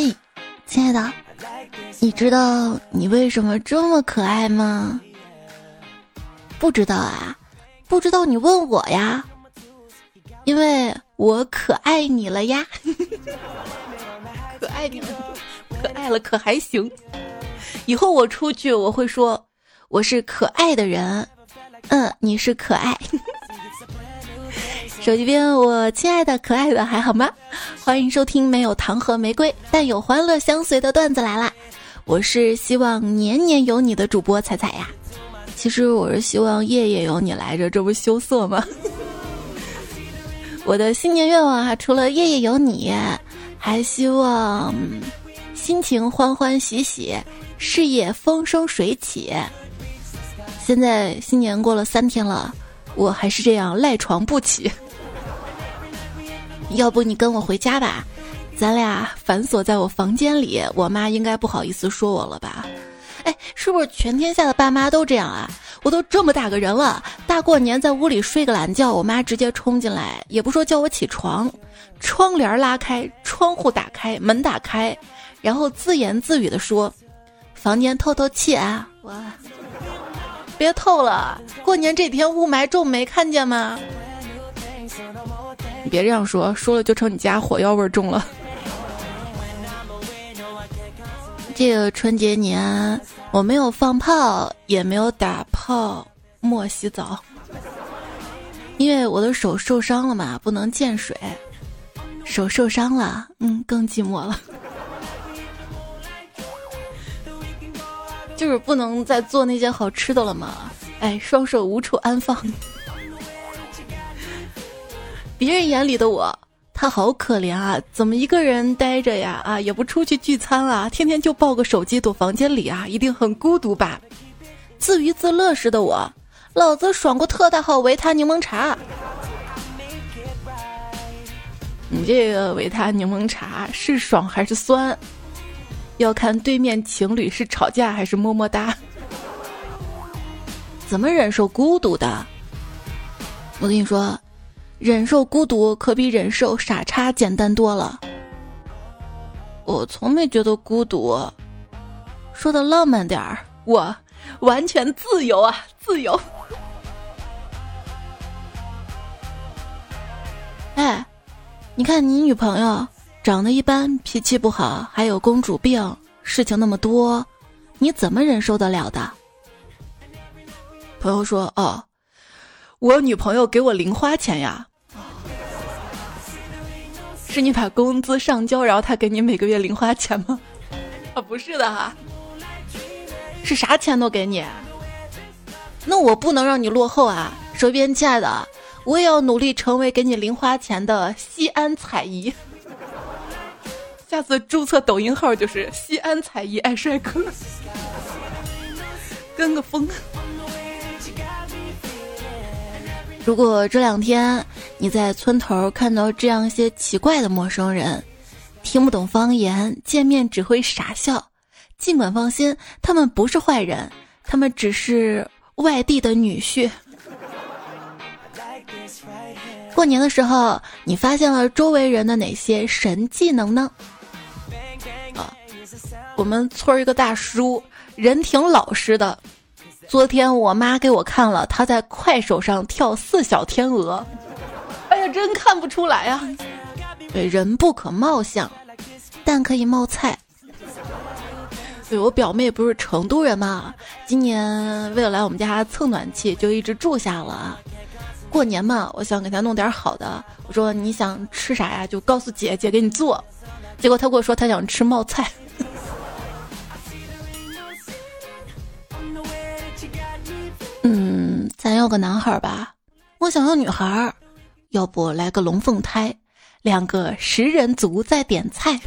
嘿，亲爱的，你知道你为什么这么可爱吗？不知道啊，不知道你问我呀，因为我可爱你了呀，可爱你了，可爱了，可还行。以后我出去我会说我是可爱的人，嗯，你是可爱。手机边，我亲爱的可爱的还好吗？欢迎收听没有糖和玫瑰，但有欢乐相随的段子来啦！我是希望年年有你的主播彩彩呀。其实我是希望夜夜有你来着，这不羞涩吗？我的新年愿望啊，除了夜夜有你，还希望心情欢欢喜喜，事业风生水起。现在新年过了三天了，我还是这样赖床不起。要不你跟我回家吧，咱俩反锁在我房间里，我妈应该不好意思说我了吧？哎，是不是全天下的爸妈都这样啊？我都这么大个人了，大过年在屋里睡个懒觉，我妈直接冲进来，也不说叫我起床，窗帘拉开，窗户打开，门打开，然后自言自语的说：“房间透透气啊！”我别透了，过年这天雾霾重，没看见吗？别这样说，说了就成你家火药味重了。这个春节年我没有放炮，也没有打泡沫洗澡，因为我的手受伤了嘛，不能见水。手受伤了，嗯，更寂寞了，就是不能再做那些好吃的了嘛。哎，双手无处安放。别人眼里的我，他好可怜啊！怎么一个人待着呀？啊，也不出去聚餐啊，天天就抱个手机躲房间里啊，一定很孤独吧？自娱自乐时的我，老子爽过特大号维他柠檬茶。你这个维他柠檬茶是爽还是酸？要看对面情侣是吵架还是么么哒。怎么忍受孤独的？我跟你说。忍受孤独可比忍受傻叉简单多了。我从没觉得孤独，说的浪漫点儿，我完全自由啊，自由。哎，你看你女朋友长得一般，脾气不好，还有公主病，事情那么多，你怎么忍受得了的？朋友说：“哦，我女朋友给我零花钱呀。”是你把工资上交，然后他给你每个月零花钱吗？啊，不是的哈，是啥钱都给你。那我不能让你落后啊！手边亲爱的，我也要努力成为给你零花钱的西安彩姨。下次注册抖音号就是西安彩姨爱帅哥，跟个风。如果这两天你在村头看到这样一些奇怪的陌生人，听不懂方言，见面只会傻笑，尽管放心，他们不是坏人，他们只是外地的女婿。过年的时候，你发现了周围人的哪些神技能呢？啊，我们村一个大叔，人挺老实的。昨天我妈给我看了她在快手上跳四小天鹅，哎呀，真看不出来呀！对，人不可貌相，但可以冒菜。对我表妹不是成都人嘛，今年为了来我们家蹭暖气，就一直住下了。过年嘛，我想给她弄点好的，我说你想吃啥呀？就告诉姐姐给你做。结果她跟我说她想吃冒菜。想，要个男孩吧，我想要女孩，要不来个龙凤胎，两个食人族在点菜。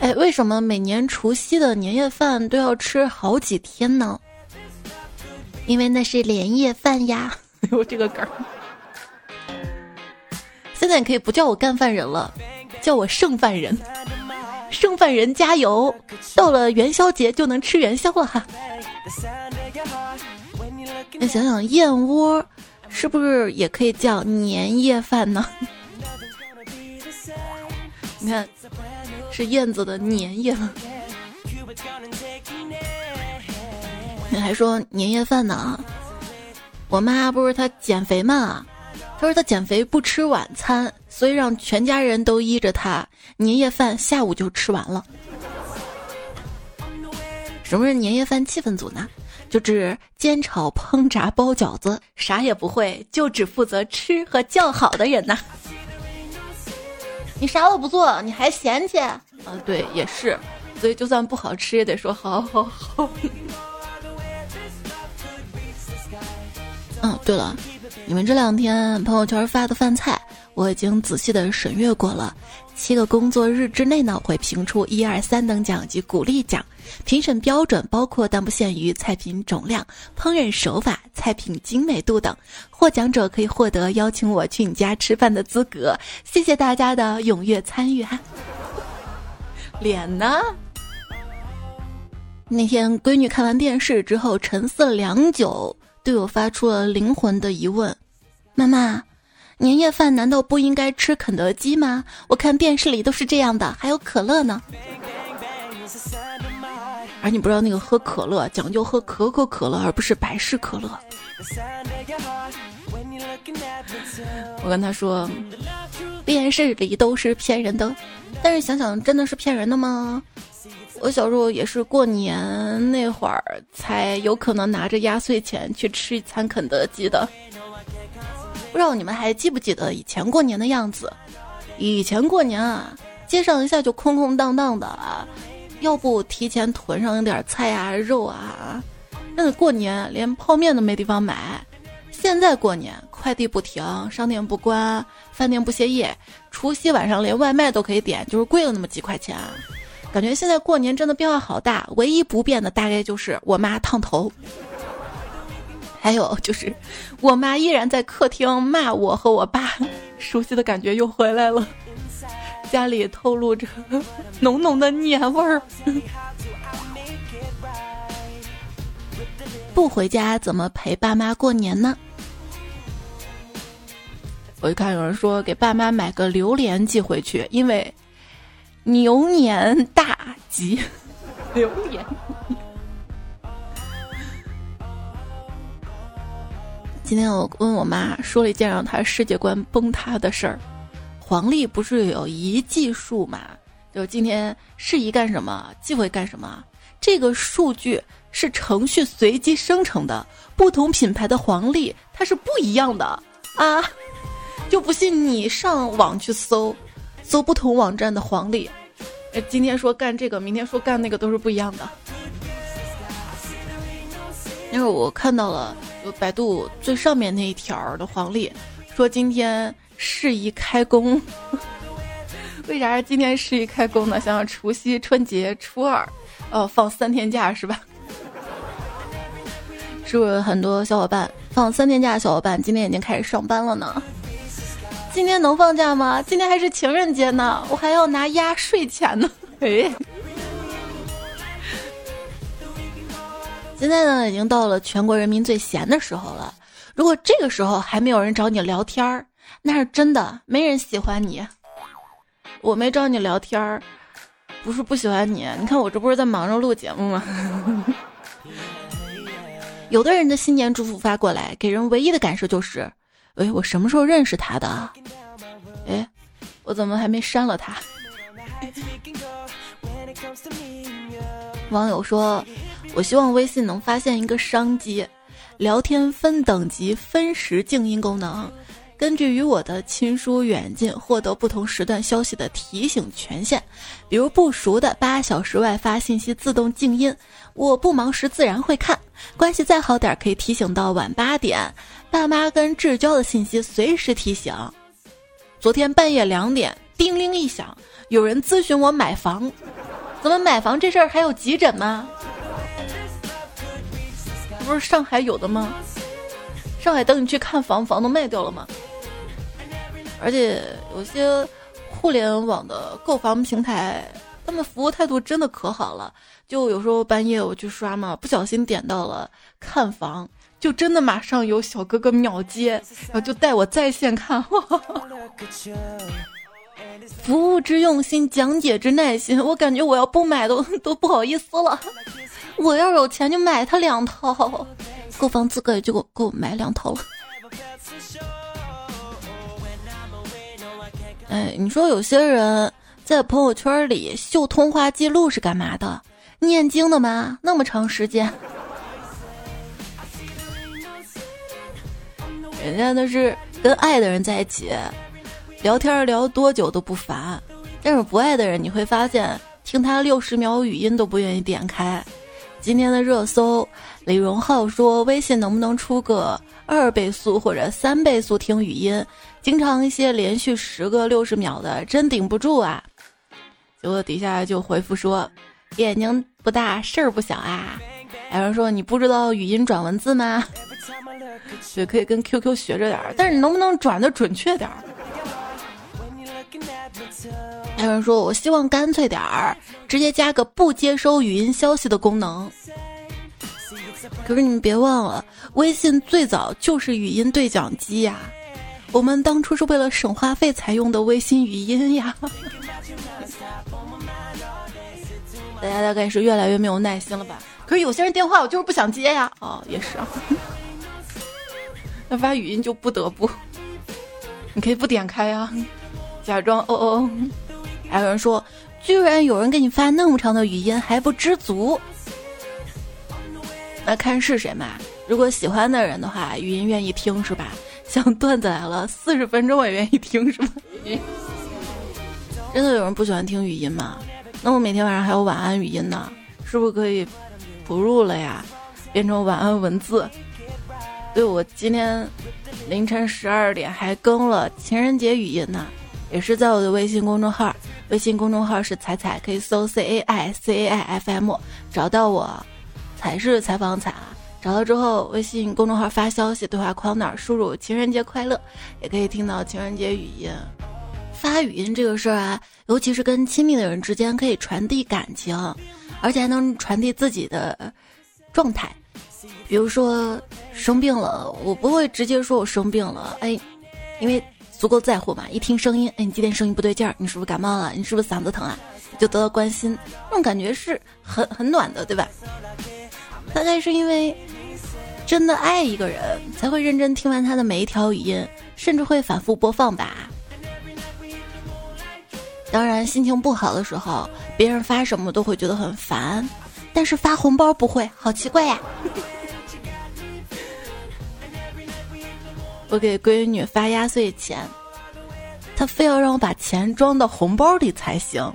哎，为什么每年除夕的年夜饭都要吃好几天呢？因为那是年夜饭呀！哎呦，这个梗。现在你可以不叫我干饭人了，叫我剩饭人。剩饭人加油！到了元宵节就能吃元宵了哈。那想想燕窝，是不是也可以叫年夜饭呢？你看，是燕子的年夜吗？你还说年夜饭呢？我妈不是她减肥嘛？她说她减肥不吃晚餐，所以让全家人都依着他，年夜饭下午就吃完了。什么是年夜饭气氛组呢？就指煎炒烹炸包饺子，啥也不会，就只负责吃和叫好的人呐。你啥都不做，你还嫌弃？啊，对，也是。所以就算不好吃，也得说好好好。嗯，对了，你们这两天朋友圈发的饭菜，我已经仔细的审阅过了。七个工作日之内呢，会评出一二三等奖及鼓励奖。评审标准包括但不限于菜品种量、烹饪手法、菜品精美度等。获奖者可以获得邀请我去你家吃饭的资格。谢谢大家的踊跃参与哈。脸呢？那天闺女看完电视之后，沉思良久，对我发出了灵魂的疑问：“妈妈。”年夜饭难道不应该吃肯德基吗？我看电视里都是这样的，还有可乐呢。而你不知道那个喝可乐讲究喝可口可乐，而不是百事可乐。我跟他说，电视里都是骗人的，但是想想真的是骗人的吗？我小时候也是过年那会儿才有可能拿着压岁钱去吃一餐肯德基的。不知道你们还记不记得以前过年的样子？以前过年啊，街上一下就空空荡荡的啊，要不提前囤上一点菜啊、肉啊。那过年连泡面都没地方买。现在过年，快递不停，商店不关，饭店不歇业，除夕晚上连外卖都可以点，就是贵了那么几块钱。感觉现在过年真的变化好大，唯一不变的大概就是我妈烫头。还有就是，我妈依然在客厅骂我和我爸，熟悉的感觉又回来了，家里透露着浓浓的年味儿。不回家怎么陪爸妈过年呢？我一看有人说给爸妈买个榴莲寄回去，因为牛年大吉，榴莲。今天我问我妈说了一件让她世界观崩塌的事儿，黄历不是有一计数嘛？就今天适宜干什么，忌讳干什么？这个数据是程序随机生成的，不同品牌的黄历它是不一样的啊！就不信你上网去搜，搜不同网站的黄历，今天说干这个，明天说干那个，都是不一样的。因为我看到了。百度最上面那一条的黄历，说今天适宜开工。为啥今天适宜开工呢？想想除夕、春节、初二，哦，放三天假是吧？是不是很多小伙伴放三天假的小伙伴今天已经开始上班了呢？今天能放假吗？今天还是情人节呢，我还要拿压岁钱呢。哎。现在呢，已经到了全国人民最闲的时候了。如果这个时候还没有人找你聊天儿，那是真的没人喜欢你。我没找你聊天儿，不是不喜欢你。你看我这不是在忙着录节目吗？有的人的新年祝福发过来，给人唯一的感受就是：哎，我什么时候认识他的？哎，我怎么还没删了他？网友说。我希望微信能发现一个商机，聊天分等级、分时静音功能，根据与我的亲疏远近，获得不同时段消息的提醒权限。比如不熟的八小时外发信息自动静音，我不忙时自然会看。关系再好点，可以提醒到晚八点。爸妈跟至交的信息随时提醒。昨天半夜两点，叮铃一响，有人咨询我买房，怎么买房这事儿还有急诊吗？不是上海有的吗？上海等你去看房，房都卖掉了吗？而且有些互联网的购房平台，他们服务态度真的可好了。就有时候半夜我去刷嘛，不小心点到了看房，就真的马上有小哥哥秒接，然后就带我在线看。服务之用心，讲解之耐心，我感觉我要不买都 都不好意思了。我要有钱就买他两套，购房资格也就够够买两套了。哎，你说有些人在朋友圈里秀通话记录是干嘛的？念经的吗？那么长时间？人家那是跟爱的人在一起，聊天聊多久都不烦。但是不爱的人，你会发现听他六十秒语音都不愿意点开。今天的热搜，李荣浩说微信能不能出个二倍速或者三倍速听语音？经常一些连续十个六十秒的，真顶不住啊！结果底下就回复说，眼睛不大，事儿不小啊。有人说你不知道语音转文字吗？也可以跟 QQ 学着点儿，但是你能不能转的准确点儿？还有人说我希望干脆点儿，直接加个不接收语音消息的功能。可是你们别忘了，微信最早就是语音对讲机呀。我们当初是为了省话费才用的微信语音呀。大家大概是越来越没有耐心了吧？可是有些人电话我就是不想接呀。哦，也是啊。那发语音就不得不，你可以不点开呀，假装哦哦。还有人说，居然有人给你发那么长的语音还不知足。那看是谁嘛？如果喜欢的人的话，语音愿意听是吧？像段子来了，四十分钟我也愿意听是吗？真的有人不喜欢听语音吗？那我每天晚上还有晚安语音呢，是不是可以不入了呀？变成晚安文字。对，我今天凌晨十二点还更了情人节语音呢，也是在我的微信公众号，微信公众号是彩彩，可以搜 C A I C A I F M 找到我，才是采访彩啊。找到之后，微信公众号发消息，对话框那儿输入“情人节快乐”，也可以听到情人节语音。发语音这个事儿啊，尤其是跟亲密的人之间，可以传递感情，而且还能传递自己的状态。比如说生病了，我不会直接说我生病了，哎，因为足够在乎嘛。一听声音，哎，你今天声音不对劲儿，你是不是感冒了？你是不是嗓子疼啊？就得到关心，那种感觉是很很暖的，对吧？大概是因为。真的爱一个人，才会认真听完他的每一条语音，甚至会反复播放吧。当然，心情不好的时候，别人发什么都会觉得很烦，但是发红包不会，好奇怪呀。我给闺女发压岁钱，她非要让我把钱装到红包里才行。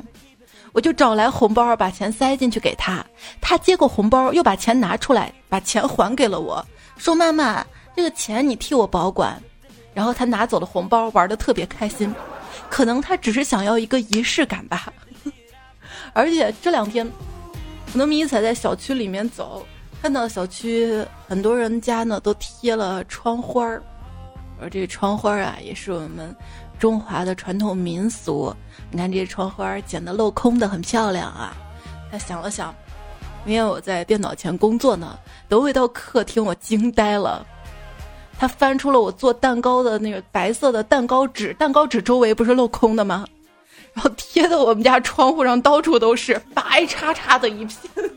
我就找来红包，把钱塞进去给她。她接过红包，又把钱拿出来，把钱还给了我，说：“妈妈，这个钱你替我保管。”然后她拿走了红包，玩的特别开心。可能她只是想要一个仪式感吧。而且这两天，可能迷彩在小区里面走，看到小区很多人家呢都贴了窗花儿，而这个窗花啊，也是我们。中华的传统民俗，你看这窗花剪得镂空的，很漂亮啊。他想了想，因为我在电脑前工作呢，等回到客厅，我惊呆了。他翻出了我做蛋糕的那个白色的蛋糕纸，蛋糕纸周围不是镂空的吗？然后贴的我们家窗户上到处都是白叉叉的一片。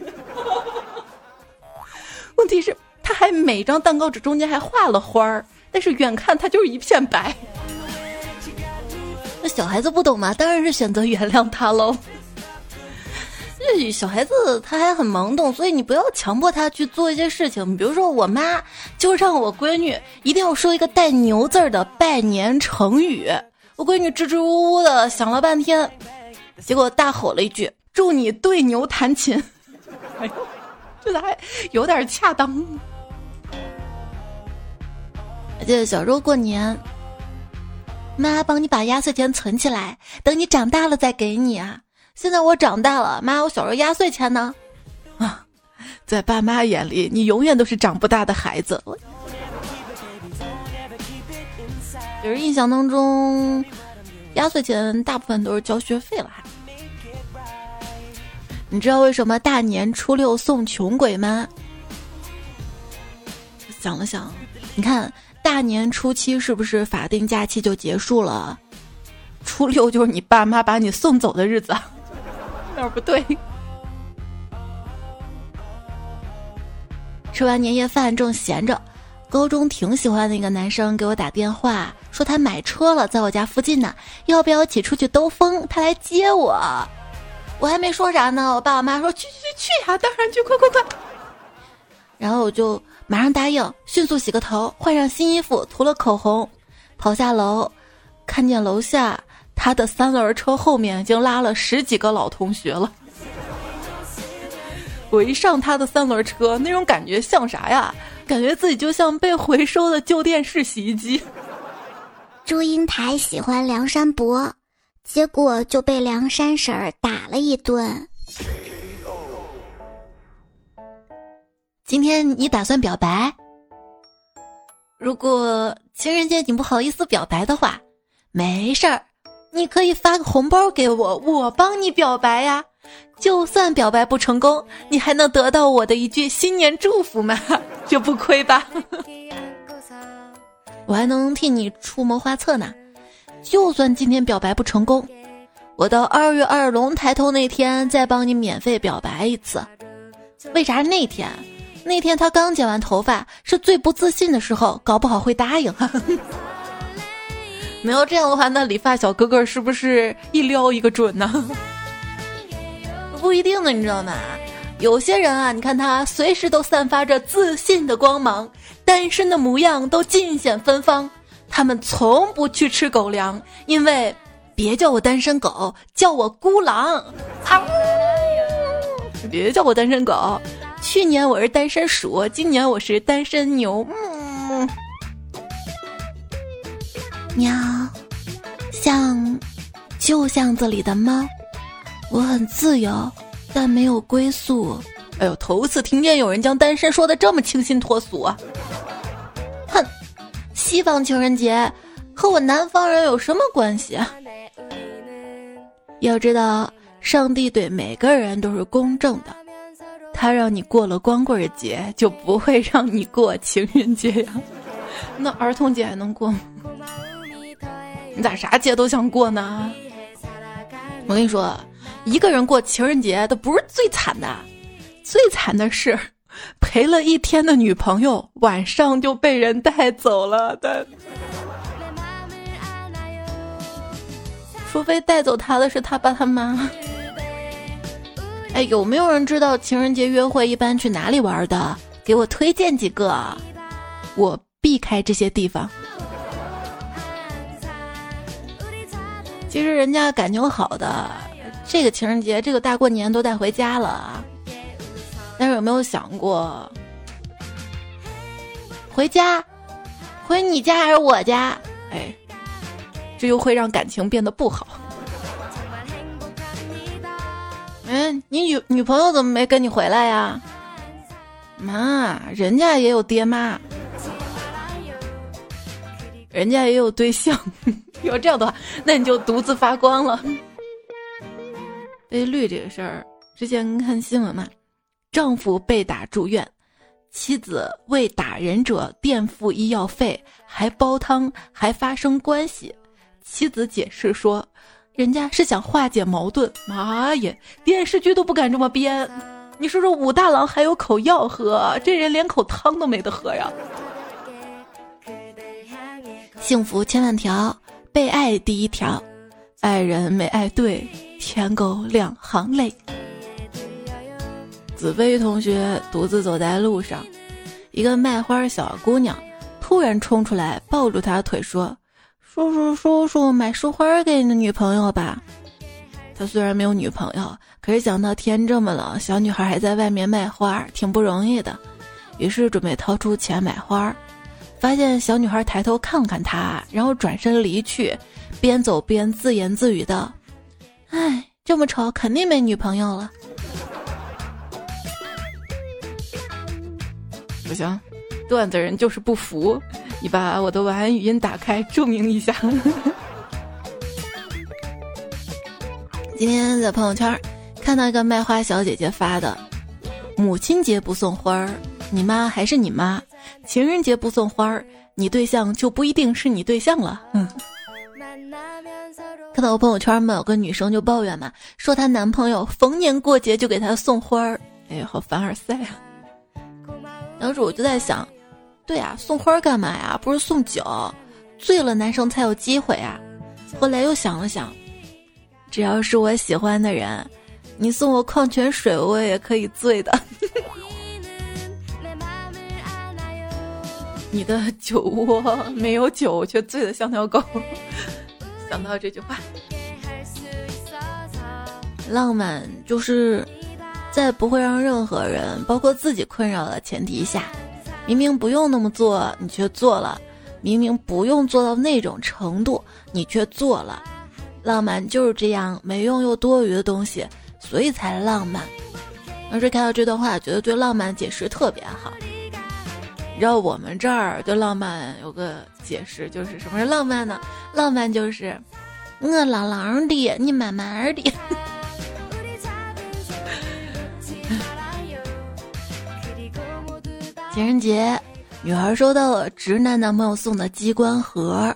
问题是，他还每张蛋糕纸中间还画了花儿，但是远看它就是一片白。那小孩子不懂嘛，当然是选择原谅他喽。小孩子他还很懵懂，所以你不要强迫他去做一些事情。比如说，我妈就让我闺女一定要说一个带“牛”字的拜年成语，我闺女支支吾吾的想了半天，结果大吼了一句：“祝你对牛弹琴。”哎呦这还有点恰当。还记得小时候过年。妈，帮你把压岁钱存起来，等你长大了再给你啊！现在我长大了，妈，我小时候压岁钱呢？啊，在爸妈眼里，你永远都是长不大的孩子。就是印象当中，压岁钱大部分都是交学费了。你知道为什么大年初六送穷鬼吗？想了想，你看。大年初七是不是法定假期就结束了？初六就是你爸妈把你送走的日子，哪儿不对？吃完年夜饭正闲着，高中挺喜欢的一个男生给我打电话，说他买车了，在我家附近呢，要不要一起出去兜风？他来接我。我还没说啥呢，我爸我妈说去去去去呀，当然去，快快快！然后我就马上答应，迅速洗个头，换上新衣服，涂了口红，跑下楼，看见楼下他的三轮车后面已经拉了十几个老同学了。我一上他的三轮车，那种感觉像啥呀？感觉自己就像被回收的旧电视洗衣机。祝英台喜欢梁山伯，结果就被梁山婶儿打了一顿。今天你打算表白？如果情人节你不好意思表白的话，没事儿，你可以发个红包给我，我帮你表白呀。就算表白不成功，你还能得到我的一句新年祝福吗？就不亏吧？我还能替你出谋划策呢。就算今天表白不成功，我到二月二龙抬头那天再帮你免费表白一次。为啥那天？那天他刚剪完头发，是最不自信的时候，搞不好会答应。没有这样的话，那理发小哥哥是不是一撩一个准呢？不一定的，你知道吗？有些人啊，你看他随时都散发着自信的光芒，单身的模样都尽显芬芳。他们从不去吃狗粮，因为别叫我单身狗，叫我孤狼。别叫我单身狗，去年我是单身鼠，今年我是单身牛。喵，像旧巷子里的猫。我很自由，但没有归宿。哎呦，头次听见有人将单身说的这么清新脱俗啊！哼，西方情人节和我南方人有什么关系？要知道，上帝对每个人都是公正的，他让你过了光棍节，就不会让你过情人节呀。那儿童节还能过吗？你咋啥节都想过呢？我跟你说。一个人过情人节都不是最惨的，最惨的是陪了一天的女朋友晚上就被人带走了的。除非带走他的是他爸他妈。哎，有没有人知道情人节约会一般去哪里玩的？给我推荐几个，我避开这些地方。其实人家感情好的。这个情人节，这个大过年都带回家了，但是有没有想过，回家，回你家还是我家？哎，这又会让感情变得不好。嗯，你女女朋友怎么没跟你回来呀？妈，人家也有爹妈，人家也有对象。要这样的话，那你就独自发光了。被绿这个事儿，之前看新闻嘛，丈夫被打住院，妻子为打人者垫付医药费，还煲汤，还发生关系。妻子解释说，人家是想化解矛盾。妈耶，电视剧都不敢这么编。你说说武大郎还有口药喝，这人连口汤都没得喝呀。幸福千万条，被爱第一条，爱人没爱对。舔狗两行泪。子飞同学独自走在路上，一个卖花小姑娘突然冲出来，抱住他的腿说：“叔叔，叔叔，买束花给你的女朋友吧。”他虽然没有女朋友，可是想到天这么冷，小女孩还在外面卖花，挺不容易的，于是准备掏出钱买花，发现小女孩抬头看看他，然后转身离去，边走边自言自语道。哎，这么丑，肯定没女朋友了。不行，段子人就是不服。你把我的晚安语音打开，注明一下。今天在朋友圈看到一个卖花小姐姐发的：母亲节不送花儿，你妈还是你妈；情人节不送花儿，你对象就不一定是你对象了。嗯。看到我朋友圈嘛，有个女生就抱怨嘛，说她男朋友逢年过节就给她送花儿，哎呀，好凡尔赛啊！当时我就在想，对呀，送花干嘛呀？不是送酒，醉了男生才有机会啊。后来又想了想，只要是我喜欢的人，你送我矿泉水，我也可以醉的。你的酒窝没有酒，却醉得像条狗。想到这句话，浪漫就是在不会让任何人，包括自己困扰的前提下，明明不用那么做，你却做了；明明不用做到那种程度，你却做了。浪漫就是这样没用又多余的东西，所以才浪漫。当时看到这段话，觉得对浪漫解释特别好。你知道我们这儿对浪漫有个解释，就是什么是浪漫呢？浪漫就是我朗朗的，你慢慢的。情人节，女孩收到了直男男朋友送的机关盒，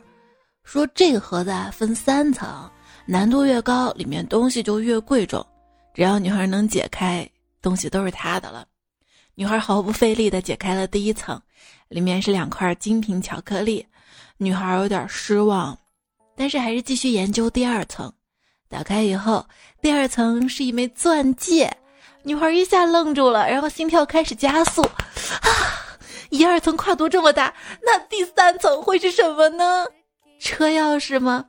说这个盒子啊分三层，难度越高，里面东西就越贵重。只要女孩能解开，东西都是她的了。女孩毫不费力地解开了第一层，里面是两块精品巧克力。女孩有点失望，但是还是继续研究第二层。打开以后，第二层是一枚钻戒。女孩一下愣住了，然后心跳开始加速。啊，一二层跨度这么大，那第三层会是什么呢？车钥匙吗？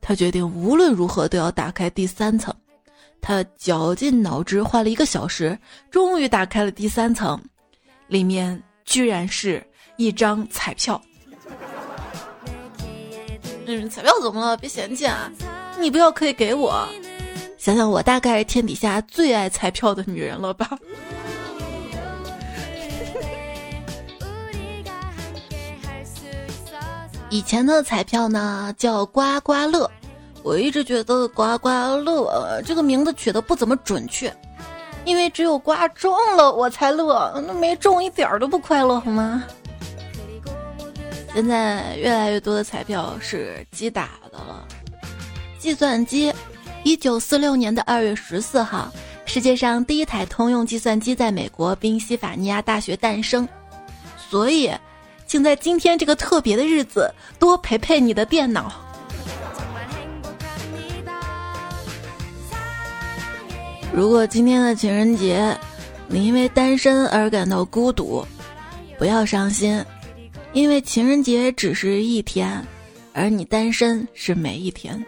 她决定无论如何都要打开第三层。他绞尽脑汁花了一个小时，终于打开了第三层，里面居然是一张彩票。嗯，彩票怎么了？别嫌弃啊！你不要可以给我。想想我大概是天底下最爱彩票的女人了吧？以前的彩票呢叫刮刮乐。我一直觉得刮刮乐这个名字取得不怎么准确，因为只有刮中了我才乐，那没中一点都不快乐，好吗？现在越来越多的彩票是机打的了。计算机，一九四六年的二月十四号，世界上第一台通用计算机在美国宾夕法尼亚大学诞生。所以，请在今天这个特别的日子多陪陪你的电脑。如果今天的情人节，你因为单身而感到孤独，不要伤心，因为情人节只是一天，而你单身是每一天。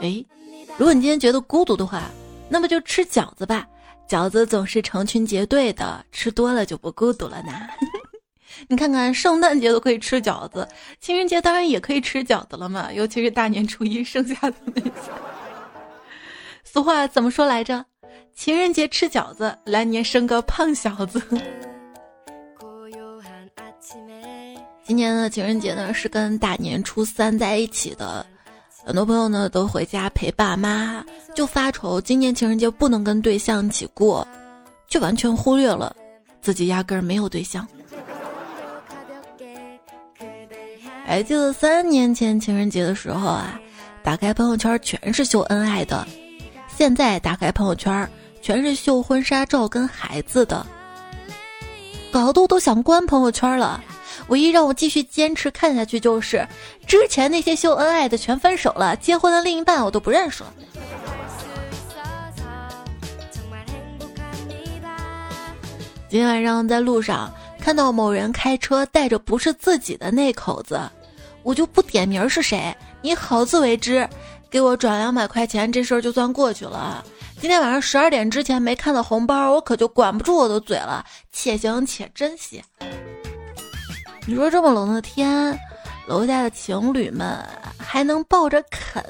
哎，如果你今天觉得孤独的话，那么就吃饺子吧，饺子总是成群结队的，吃多了就不孤独了呢。你看看，圣诞节都可以吃饺子，情人节当然也可以吃饺子了嘛，尤其是大年初一剩下的那些。俗话怎么说来着？情人节吃饺子，来年生个胖小子。今年的情人节呢，是跟大年初三在一起的，很多朋友呢都回家陪爸妈，就发愁今年情人节不能跟对象一起过，就完全忽略了自己压根儿没有对象。还记得三年前情人节的时候啊，打开朋友圈全是秀恩爱的。现在打开朋友圈，全是秀婚纱照跟孩子的，搞得我都想关朋友圈了。唯一让我继续坚持看下去，就是之前那些秀恩爱的全分手了，结婚的另一半我都不认识了。今天晚上在路上看到某人开车带着不是自己的那口子，我就不点名是谁，你好自为之。给我转两百块钱，这事儿就算过去了。今天晚上十二点之前没看到红包，我可就管不住我的嘴了。且行且珍惜。你说这么冷的天，楼下的情侣们还能抱着啃，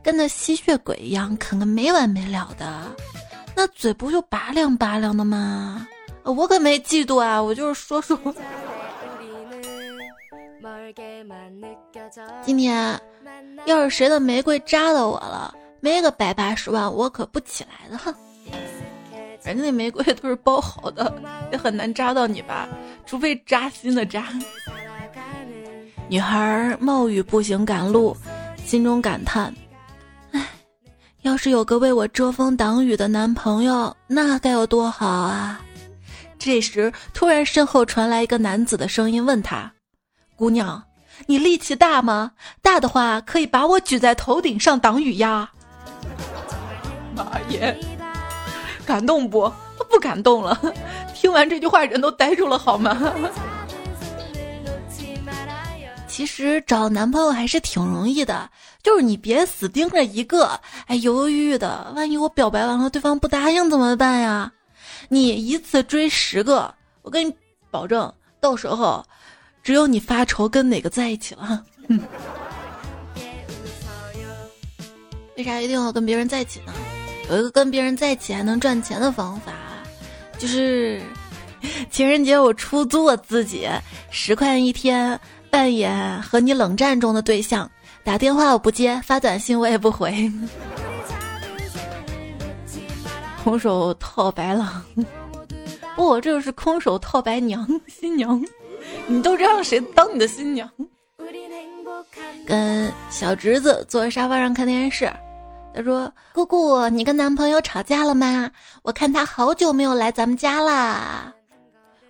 跟那吸血鬼一样啃个没完没了的，那嘴不就拔凉拔凉的吗？我可没嫉妒啊，我就是说说。今天要是谁的玫瑰扎到我了，没个百八十万我可不起来的。人家那玫瑰都是包好的，也很难扎到你吧？除非扎心的扎。女孩冒雨步行赶路，心中感叹：“唉，要是有个为我遮风挡雨的男朋友，那该有多好啊！”这时，突然身后传来一个男子的声音，问他：“姑娘，你力气大吗？大的话，可以把我举在头顶上挡雨呀。”妈耶，感动不？不感动了。听完这句话，人都呆住了，好吗？其实找男朋友还是挺容易的，就是你别死盯着一个，哎，犹犹豫豫的，万一我表白完了，对方不答应怎么办呀？你一次追十个，我跟你保证，到时候只有你发愁跟哪个在一起了。为啥一定要跟别人在一起呢？有一个跟别人在一起还能赚钱的方法，就是 情人节我出租我自己十块钱一天，扮演和你冷战中的对象，打电话我不接，发短信我也不回，空手套白狼。不，这个是空手套白娘新娘，你都让谁当你的新娘？跟小侄子坐在沙发上看电视。他说：“姑姑，你跟男朋友吵架了吗？我看他好久没有来咱们家啦。”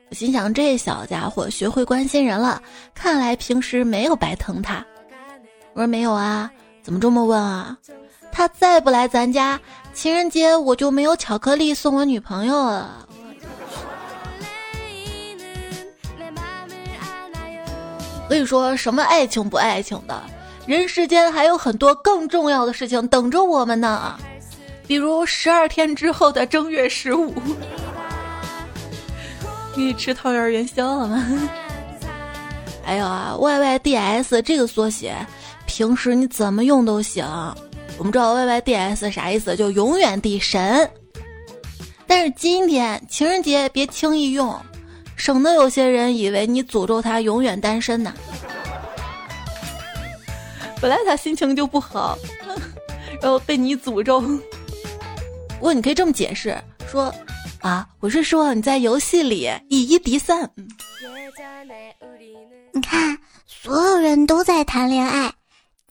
我心想，这小家伙学会关心人了，看来平时没有白疼他。我说：“没有啊，怎么这么问啊？他再不来咱家，情人节我就没有巧克力送我女朋友了。”所以说什么爱情不爱情的？人世间还有很多更重要的事情等着我们呢，比如十二天之后的正月十五，你吃汤圆元宵了吗？还有啊，Y Y D S 这个缩写，平时你怎么用都行。我们知道 Y Y D S 啥意思，就永远的神。但是今天情人节别轻易用，省得有些人以为你诅咒他永远单身呢。本来他心情就不好，然后被你诅咒。不过你可以这么解释说：“啊，我是说你在游戏里以一敌三。”你看，所有人都在谈恋爱，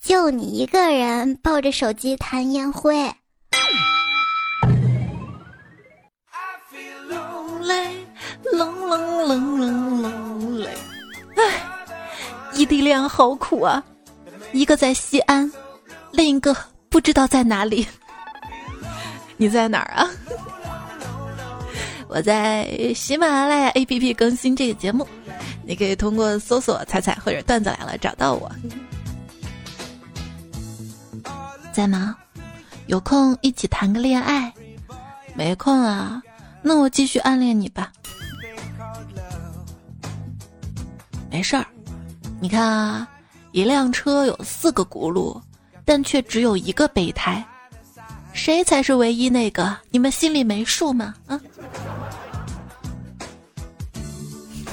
就你一个人抱着手机谈烟灰。冷冷冷冷冷泪，唉，异地恋好苦啊。一个在西安，另一个不知道在哪里。你在哪儿啊？我在喜马拉雅 APP 更新这个节目，你可以通过搜索“彩彩”或者“段子来了”找到我。在吗？有空一起谈个恋爱？没空啊，那我继续暗恋你吧。没事儿，你看啊。一辆车有四个轱辘，但却只有一个备胎，谁才是唯一那个？你们心里没数吗？啊？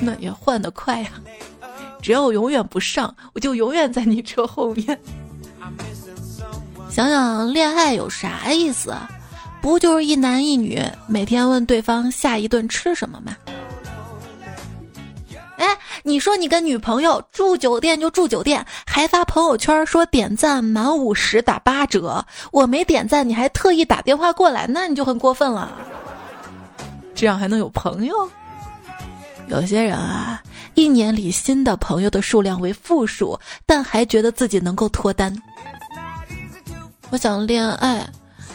那也换得快呀！只要我永远不上，我就永远在你车后面。想想恋爱有啥意思？不就是一男一女每天问对方下一顿吃什么吗？哎，你说你跟女朋友住酒店就住酒店，还发朋友圈说点赞满五十打八折，我没点赞，你还特意打电话过来，那你就很过分了。这样还能有朋友？有些人啊，一年里新的朋友的数量为负数，但还觉得自己能够脱单。我想恋爱，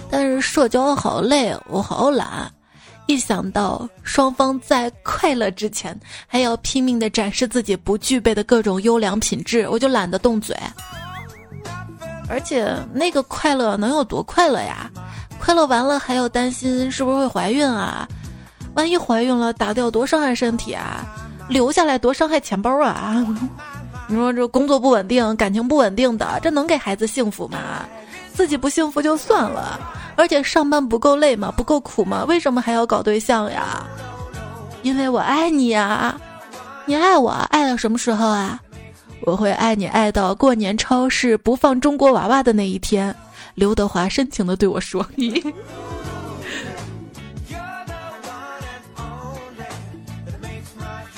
但是社交好累，我好懒。一想到双方在快乐之前还要拼命的展示自己不具备的各种优良品质，我就懒得动嘴。而且那个快乐能有多快乐呀？快乐完了还要担心是不是会怀孕啊？万一怀孕了，打掉多伤害身体啊？留下来多伤害钱包啊？你说这工作不稳定，感情不稳定的，这能给孩子幸福吗？自己不幸福就算了。而且上班不够累吗？不够苦吗？为什么还要搞对象呀？因为我爱你呀！你爱我爱到什么时候啊？我会爱你爱到过年超市不放中国娃娃的那一天。刘德华深情的对我说：“你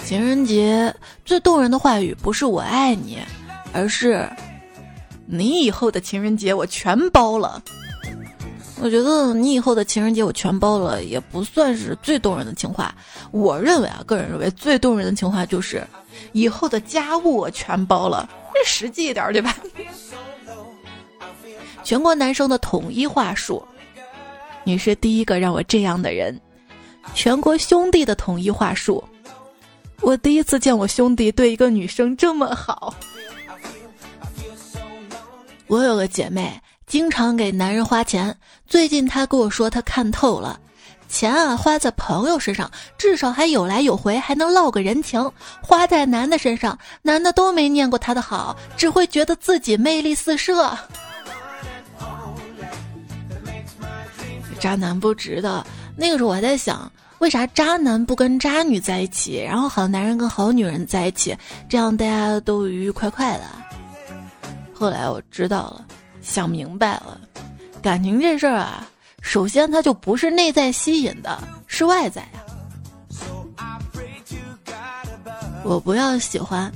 情人节最动人的话语不是我爱你，而是你以后的情人节我全包了。我觉得你以后的情人节我全包了，也不算是最动人的情话。我认为啊，个人认为最动人的情话就是以后的家务我全包了，这实际一点对吧？全国男生的统一话术，你是第一个让我这样的人。全国兄弟的统一话术。我第一次见我兄弟对一个女生这么好。我有个姐妹，经常给男人花钱。最近他跟我说，他看透了，钱啊花在朋友身上，至少还有来有回，还能落个人情；花在男的身上，男的都没念过他的好，只会觉得自己魅力四射。渣男不值得。那个时候我在想。为啥渣男不跟渣女在一起，然后好男人跟好女人在一起，这样大家都愉愉快快的？后来我知道了，想明白了，感情这事儿啊，首先它就不是内在吸引的，是外在呀。我不要喜欢，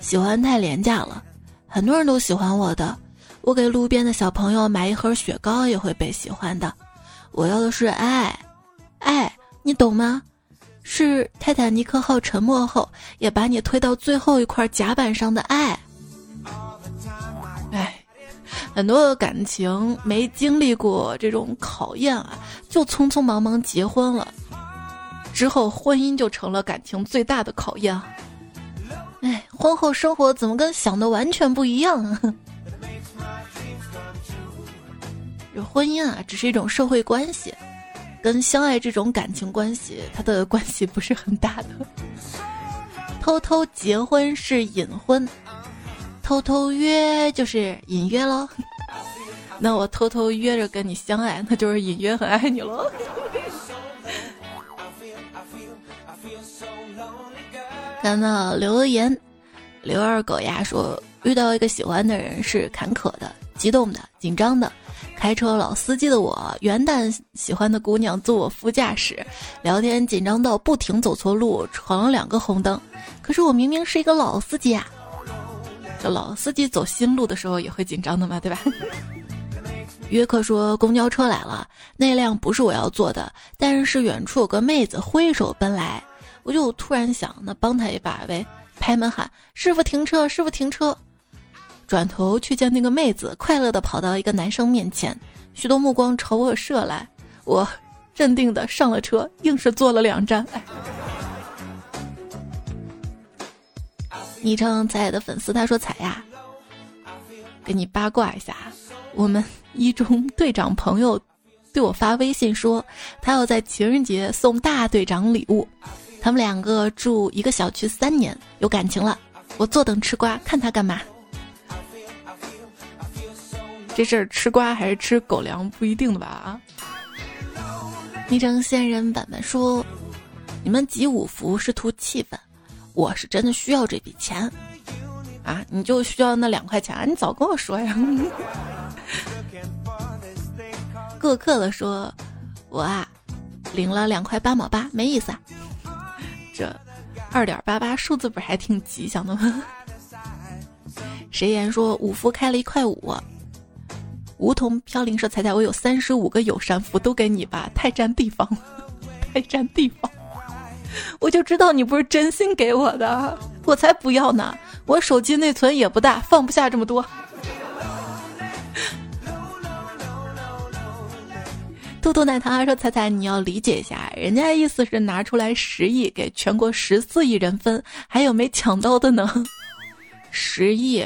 喜欢太廉价了，很多人都喜欢我的，我给路边的小朋友买一盒雪糕也会被喜欢的。我要的是爱，爱。你懂吗？是泰坦尼克号沉没后，也把你推到最后一块甲板上的爱。哎，很多感情没经历过这种考验啊，就匆匆忙忙结婚了，之后婚姻就成了感情最大的考验。哎，婚后生活怎么跟想的完全不一样啊？这婚姻啊，只是一种社会关系。跟相爱这种感情关系，它的关系不是很大的。偷偷结婚是隐婚，偷偷约就是隐约喽。那我偷偷约着跟你相爱，那就是隐约很爱你喽。看到留言，刘二狗呀说遇到一个喜欢的人是坎坷的、激动的、紧张的。开车老司机的我，元旦喜欢的姑娘坐我副驾驶，聊天紧张到不停走错路，闯了两个红灯。可是我明明是一个老司机啊！这老司机走新路的时候也会紧张的嘛，对吧？约克说公交车来了，那辆不是我要坐的，但是远处有个妹子挥手奔来，我就突然想，那帮她一把呗，拍门喊师傅停车，师傅停车。转头去见那个妹子，快乐的跑到一个男生面前，许多目光朝我射来，我镇定的上了车，硬是坐了两站。昵称彩彩的粉丝他说：“彩呀，给你八卦一下，我们一中队长朋友对我发微信说，他要在情人节送大队长礼物，他们两个住一个小区三年，有感情了。我坐等吃瓜，看他干嘛。”这事儿吃瓜还是吃狗粮不一定的吧啊！昵称仙人板板说：“你们集五福是图气氛，我是真的需要这笔钱啊！你就需要那两块钱，啊你早跟我说呀！”过客的说：“我啊，领了两块八毛八，没意思啊。这二点八八数字不是还挺吉祥的吗？”谁言说五福开了一块五。梧桐飘零说：“彩彩，我有三十五个友善福，都给你吧，太占地方了，太占地方。我就知道你不是真心给我的，我才不要呢。我手机内存也不大，放不下这么多。”嘟嘟奶糖说：“彩彩，你要理解一下，人家意思是拿出来十亿给全国十四亿人分，还有没抢到的呢？十亿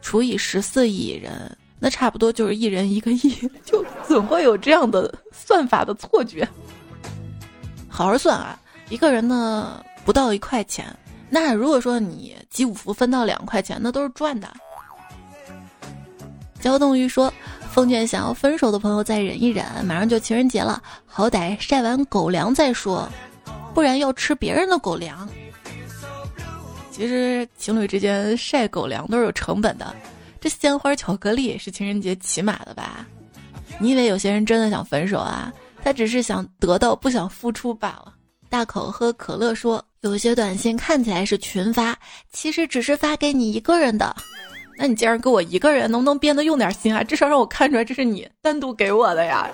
除以十四亿人。”那差不多就是一人一个亿，就总会有这样的算法的错觉。好好算啊，一个人呢不到一块钱，那如果说你集五福分到两块钱，那都是赚的。焦冻玉说：“奉劝想要分手的朋友再忍一忍，马上就情人节了，好歹晒完狗粮再说，不然要吃别人的狗粮。”其实情侣之间晒狗粮都是有成本的。这鲜花巧克力是情人节起码的吧？你以为有些人真的想分手啊？他只是想得到，不想付出罢了。大口喝可乐说，有些短信看起来是群发，其实只是发给你一个人的。那你既然给我一个人，能不能编的用点心啊？至少让我看出来这是你单独给我的呀。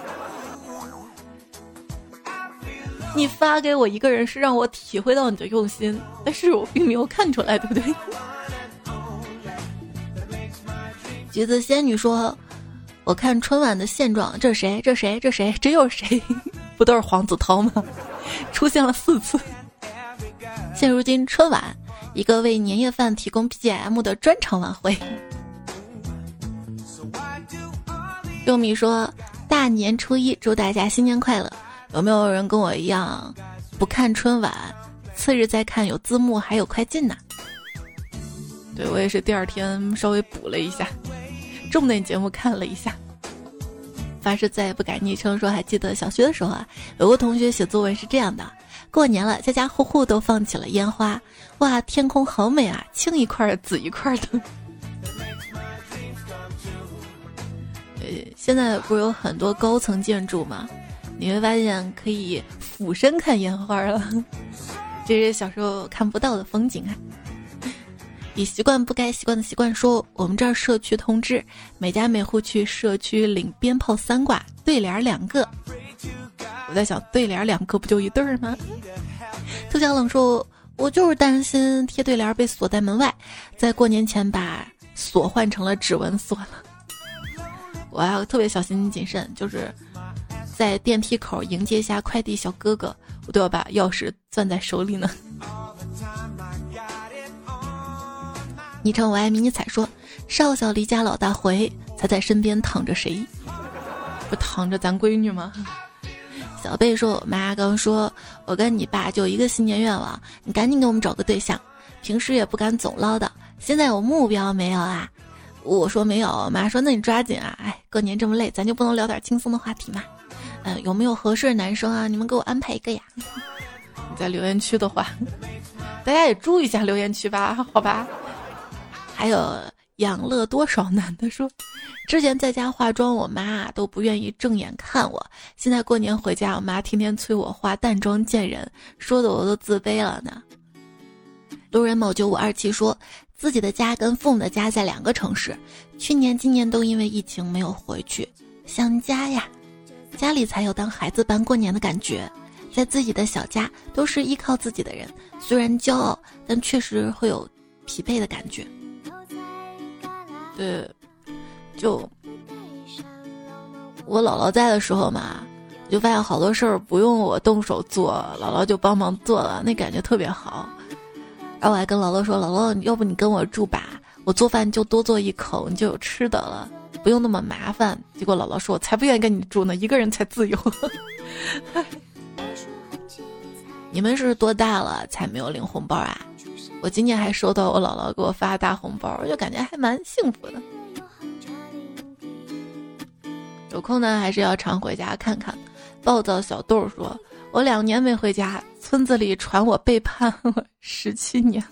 你发给我一个人是让我体会到你的用心，但是我并没有看出来，对不对？橘子仙女说：“我看春晚的现状，这谁？这谁？这谁？这又是谁？不都是黄子韬吗？出现了四次。现如今春晚，一个为年夜饭提供 BGM 的专场晚会。”六米说：“大年初一，祝大家新年快乐。”有没有人跟我一样不看春晚，次日再看有字幕还有快进呢？对我也是第二天稍微补了一下，重点节目看了一下。发誓再也不改昵称，说还记得小学的时候啊，有个同学写作文是这样的：过年了，家家户户都放起了烟花，哇，天空好美啊，青一块紫一块的。呃，现在不是有很多高层建筑吗？你会发现可以俯身看烟花了，这是小时候看不到的风景啊！以习惯不该习惯的习惯说，我们这儿社区通知，每家每户去社区领鞭炮三挂，对联两个。我在想，对联两个不就一对儿吗？特小冷说，我就是担心贴对联被锁在门外，在过年前把锁换成了指纹锁了。我要特别小心谨慎，就是。在电梯口迎接一下快递小哥哥，我都要把钥匙攥在手里呢。昵称我爱迷你彩说：“少小离家老大回，猜猜身边躺着谁？不躺着咱闺女吗？”小贝说：“我妈刚说，我跟你爸就一个新年愿望，你赶紧给我们找个对象。平时也不敢总唠叨，现在有目标没有啊？”我说没有，妈说那你抓紧啊！哎，过年这么累，咱就不能聊点轻松的话题吗？嗯，有没有合适的男生啊？你们给我安排一个呀！你在留言区的话，大家也注意一下留言区吧，好吧？还有养乐多少男的说，之前在家化妆，我妈都不愿意正眼看我。现在过年回家，我妈天天催我化淡妆见人，说的我都自卑了呢。路人某九五二七说，自己的家跟父母的家在两个城市，去年、今年都因为疫情没有回去，想家呀。家里才有当孩子般过年的感觉，在自己的小家都是依靠自己的人，虽然骄傲，但确实会有疲惫的感觉。对，就我姥姥在的时候嘛，就发现好多事儿不用我动手做，姥姥就帮忙做了，那感觉特别好。然后我还跟姥姥说：“姥姥，要不你跟我住吧，我做饭就多做一口，你就有吃的了。”不用那么麻烦，结果姥姥说：“我才不愿意跟你住呢，一个人才自由。” 你们是多大了才没有领红包啊？我今年还收到我姥姥给我发大红包，就感觉还蛮幸福的。有空呢，还是要常回家看看。暴躁小豆说：“我两年没回家，村子里传我背叛 了十七年。”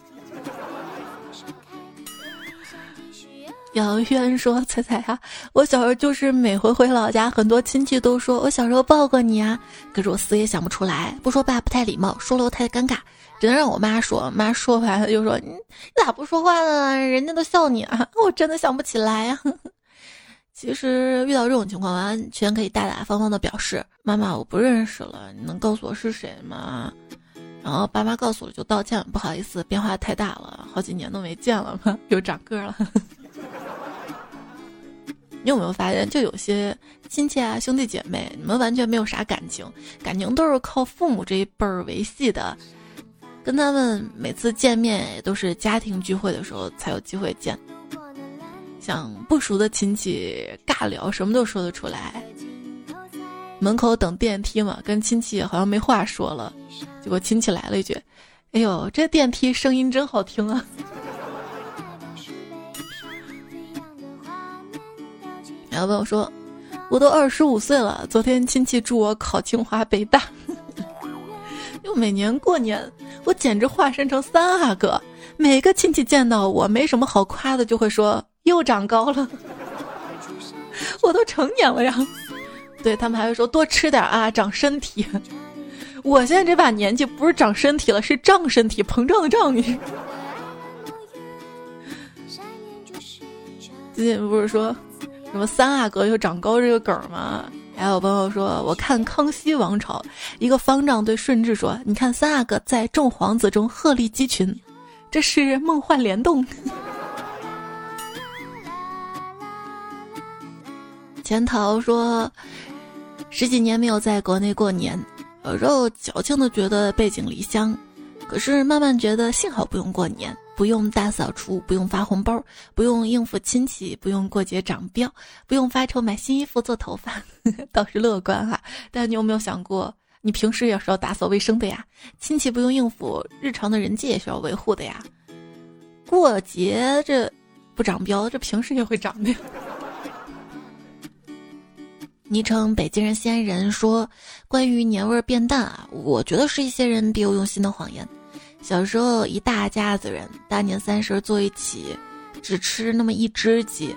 姚渊说：“彩彩啊，我小时候就是每回回老家，很多亲戚都说我小时候抱过你啊，可是我死也想不出来。不说爸不太礼貌，说了我太尴尬，只能让我妈说。妈说完了就说：你咋不说话呢？人家都笑你啊！我真的想不起来啊。其实遇到这种情况，完全可以大大方方的表示：妈妈，我不认识了，你能告诉我是谁吗？然后爸妈告诉了就道歉，不好意思，变化太大了，好几年都没见了嘛，又长个了。”你有没有发现，就有些亲戚啊、兄弟姐妹，你们完全没有啥感情，感情都是靠父母这一辈儿维系的，跟他们每次见面也都是家庭聚会的时候才有机会见。像不熟的亲戚尬聊，什么都说得出来。门口等电梯嘛，跟亲戚好像没话说了，结果亲戚来了一句：“哎呦，这电梯声音真好听啊！”然后问我说：“我都二十五岁了，昨天亲戚祝我考清华北大。又每年过年，我简直化身成三阿哥。每个亲戚见到我没什么好夸的，就会说又长高了。我都成年了呀，对他们还会说多吃点啊，长身体。我现在这把年纪不是长身体了，是胀身体，膨胀的胀。你 最近不是说什么三阿哥又长高这个梗吗？还有朋友说，我看康熙王朝，一个方丈对顺治说：“你看三阿哥在众皇子中鹤立鸡群，这是梦幻联动。”潜逃说，十几年没有在国内过年，有时候矫情的觉得背井离乡，可是慢慢觉得幸好不用过年。不用大扫除，不用发红包，不用应付亲戚，不用过节长膘，不用发愁买新衣服做头发，倒是乐观哈。但你有没有想过，你平时也是要打扫卫生的呀？亲戚不用应付，日常的人际也需要维护的呀。过节这不长膘，这平时也会长的。昵称北京人西安人说，关于年味变淡啊，我觉得是一些人别有用心的谎言。小时候，一大家子人大年三十坐一起，只吃那么一只鸡，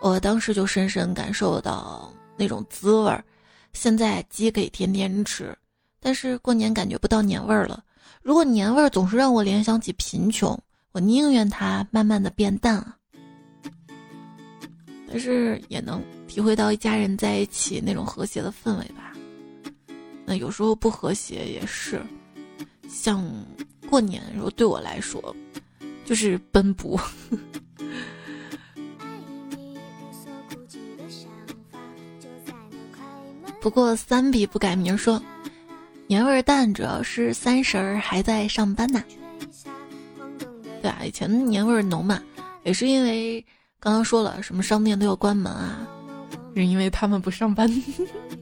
我当时就深深感受到那种滋味儿。现在鸡可以天天吃，但是过年感觉不到年味儿了。如果年味儿总是让我联想起贫穷，我宁愿它慢慢的变淡啊。但是也能体会到一家人在一起那种和谐的氛围吧。那有时候不和谐也是，像。过年的时候对我来说，就是奔波。不过三笔不改名说，年味淡主要是三十儿还在上班呢。对啊，以前年味浓嘛，也是因为刚刚说了什么商店都要关门啊，是因为他们不上班。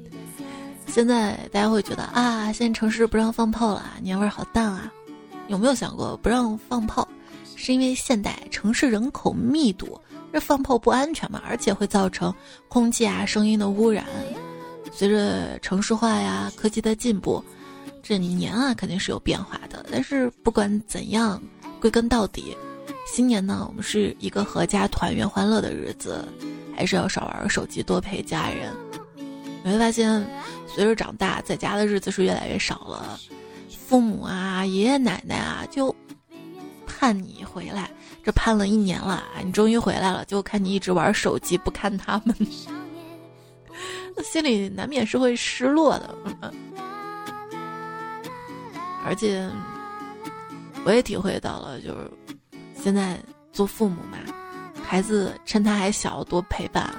现在大家会觉得啊，现在城市不让放炮了，年味好淡啊。有没有想过不让放炮，是因为现代城市人口密度，这放炮不安全嘛？而且会造成空气啊、声音的污染。随着城市化呀、科技的进步，这年啊肯定是有变化的。但是不管怎样，归根到底，新年呢，我们是一个阖家团圆欢乐的日子，还是要少玩手机，多陪家人。你会发现，随着长大，在家的日子是越来越少了。父母啊，爷爷奶奶啊，就盼你回来。这盼了一年了，你终于回来了，就看你一直玩手机，不看他们，心里难免是会失落的。而且，我也体会到了，就是现在做父母嘛，孩子趁他还小，多陪伴。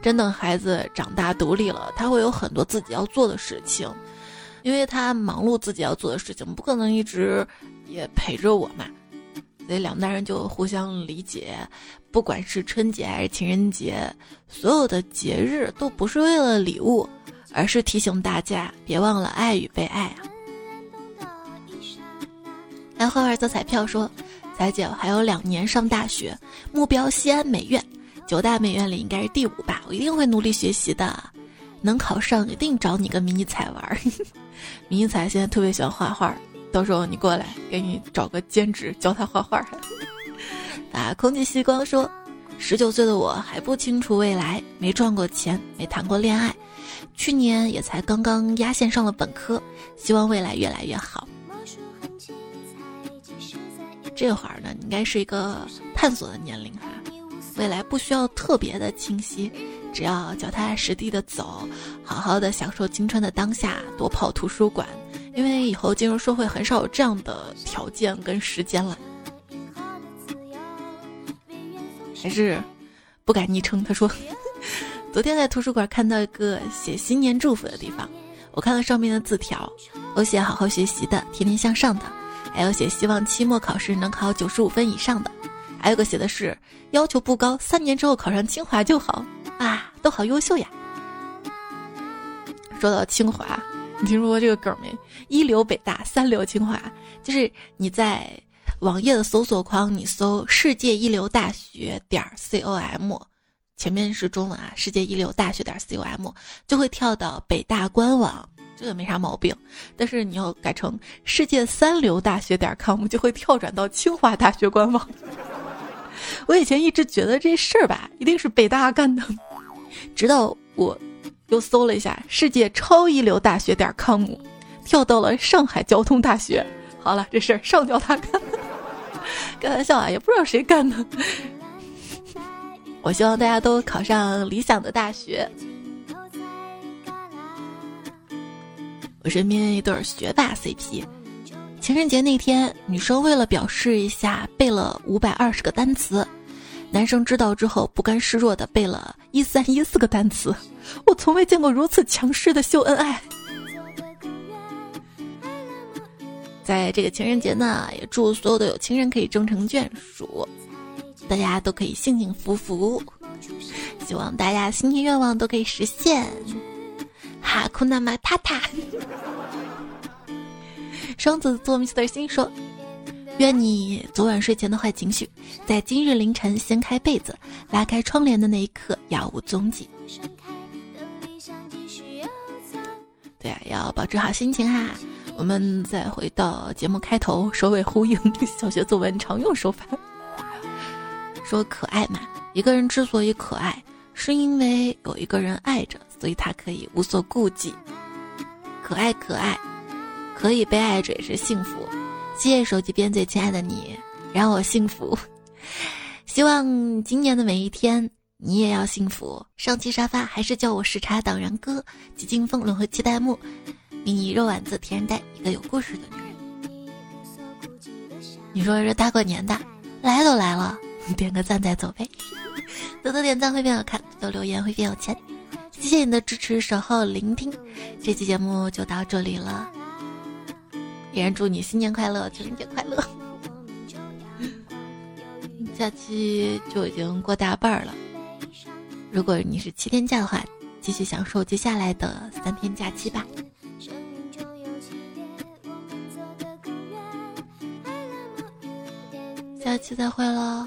真等孩子长大独立了，他会有很多自己要做的事情。因为他忙碌自己要做的事情，不可能一直也陪着我嘛，所以两代人就互相理解。不管是春节还是情人节，所有的节日都不是为了礼物，而是提醒大家别忘了爱与被爱啊。来花花做彩票说，彩姐还有两年上大学，目标西安美院，九大美院里应该是第五吧，我一定会努力学习的，能考上一定找你跟迷彩玩。迷彩现在特别喜欢画画，到时候你过来给你找个兼职教他画画。打空气吸光说，十九岁的我还不清楚未来，没赚过钱，没谈过恋爱，去年也才刚刚压线上了本科，希望未来越来越好。这会儿呢，应该是一个探索的年龄哈，未来不需要特别的清晰。只要脚踏实地的走，好好的享受青春的当下，多跑图书馆，因为以后进入社会很少有这样的条件跟时间了。还是不改昵称，他说，昨天在图书馆看到一个写新年祝福的地方，我看了上面的字条，有写好好学习的，天天向上的，还有写希望期末考试能考九十五分以上的，还有个写的是要求不高，三年之后考上清华就好。啊，都好优秀呀！说到清华，你听说过这个梗没？一流北大，三流清华，就是你在网页的搜索框，你搜“世界一流大学点 com”，前面是中文啊，“世界一流大学点 com”，就会跳到北大官网，这个没啥毛病。但是你要改成“世界三流大学点 com”，就会跳转到清华大学官网。我以前一直觉得这事儿吧，一定是北大干的。直到我又搜了一下世界超一流大学点 com，跳到了上海交通大学。好了，这事儿上交他干，开玩笑啊，也不知道谁干的。我希望大家都考上理想的大学。我身边一对学霸 CP，情人节那天，女生为了表示一下背了五百二十个单词，男生知道之后不甘示弱的背了一三一四个单词。我从未见过如此强势的秀恩爱。在这个情人节呢，也祝所有的有情人可以终成眷属，大家都可以幸幸福福。希望大家新年愿望都可以实现。哈库纳马塔塔。双子座 Mr 心说：“愿你昨晚睡前的坏情绪，在今日凌晨掀开被子、拉开窗帘的那一刻杳无踪迹。”对啊，要保持好心情哈。我们再回到节目开头，首尾呼应小学作文常用手法。说可爱嘛，一个人之所以可爱，是因为有一个人爱着，所以他可以无所顾忌。可爱可爱，可以被爱着也是幸福。谢谢手机边最亲爱的你，让我幸福。希望今年的每一天，你也要幸福。上期沙发还是叫我时差党然哥，寂静风轮回期待木。迷你肉丸子天然呆一个有故事的女人。你说这大过年的来都来了，点个赞再走呗。多多点赞会变好看，多多留言会变有钱。谢谢你的支持、守候、聆听。这期节目就到这里了，依然祝你新年快乐，情人节快乐。假期就已经过大半了，如果你是七天假的话，继续享受接下来的三天假期吧。下期再会喽。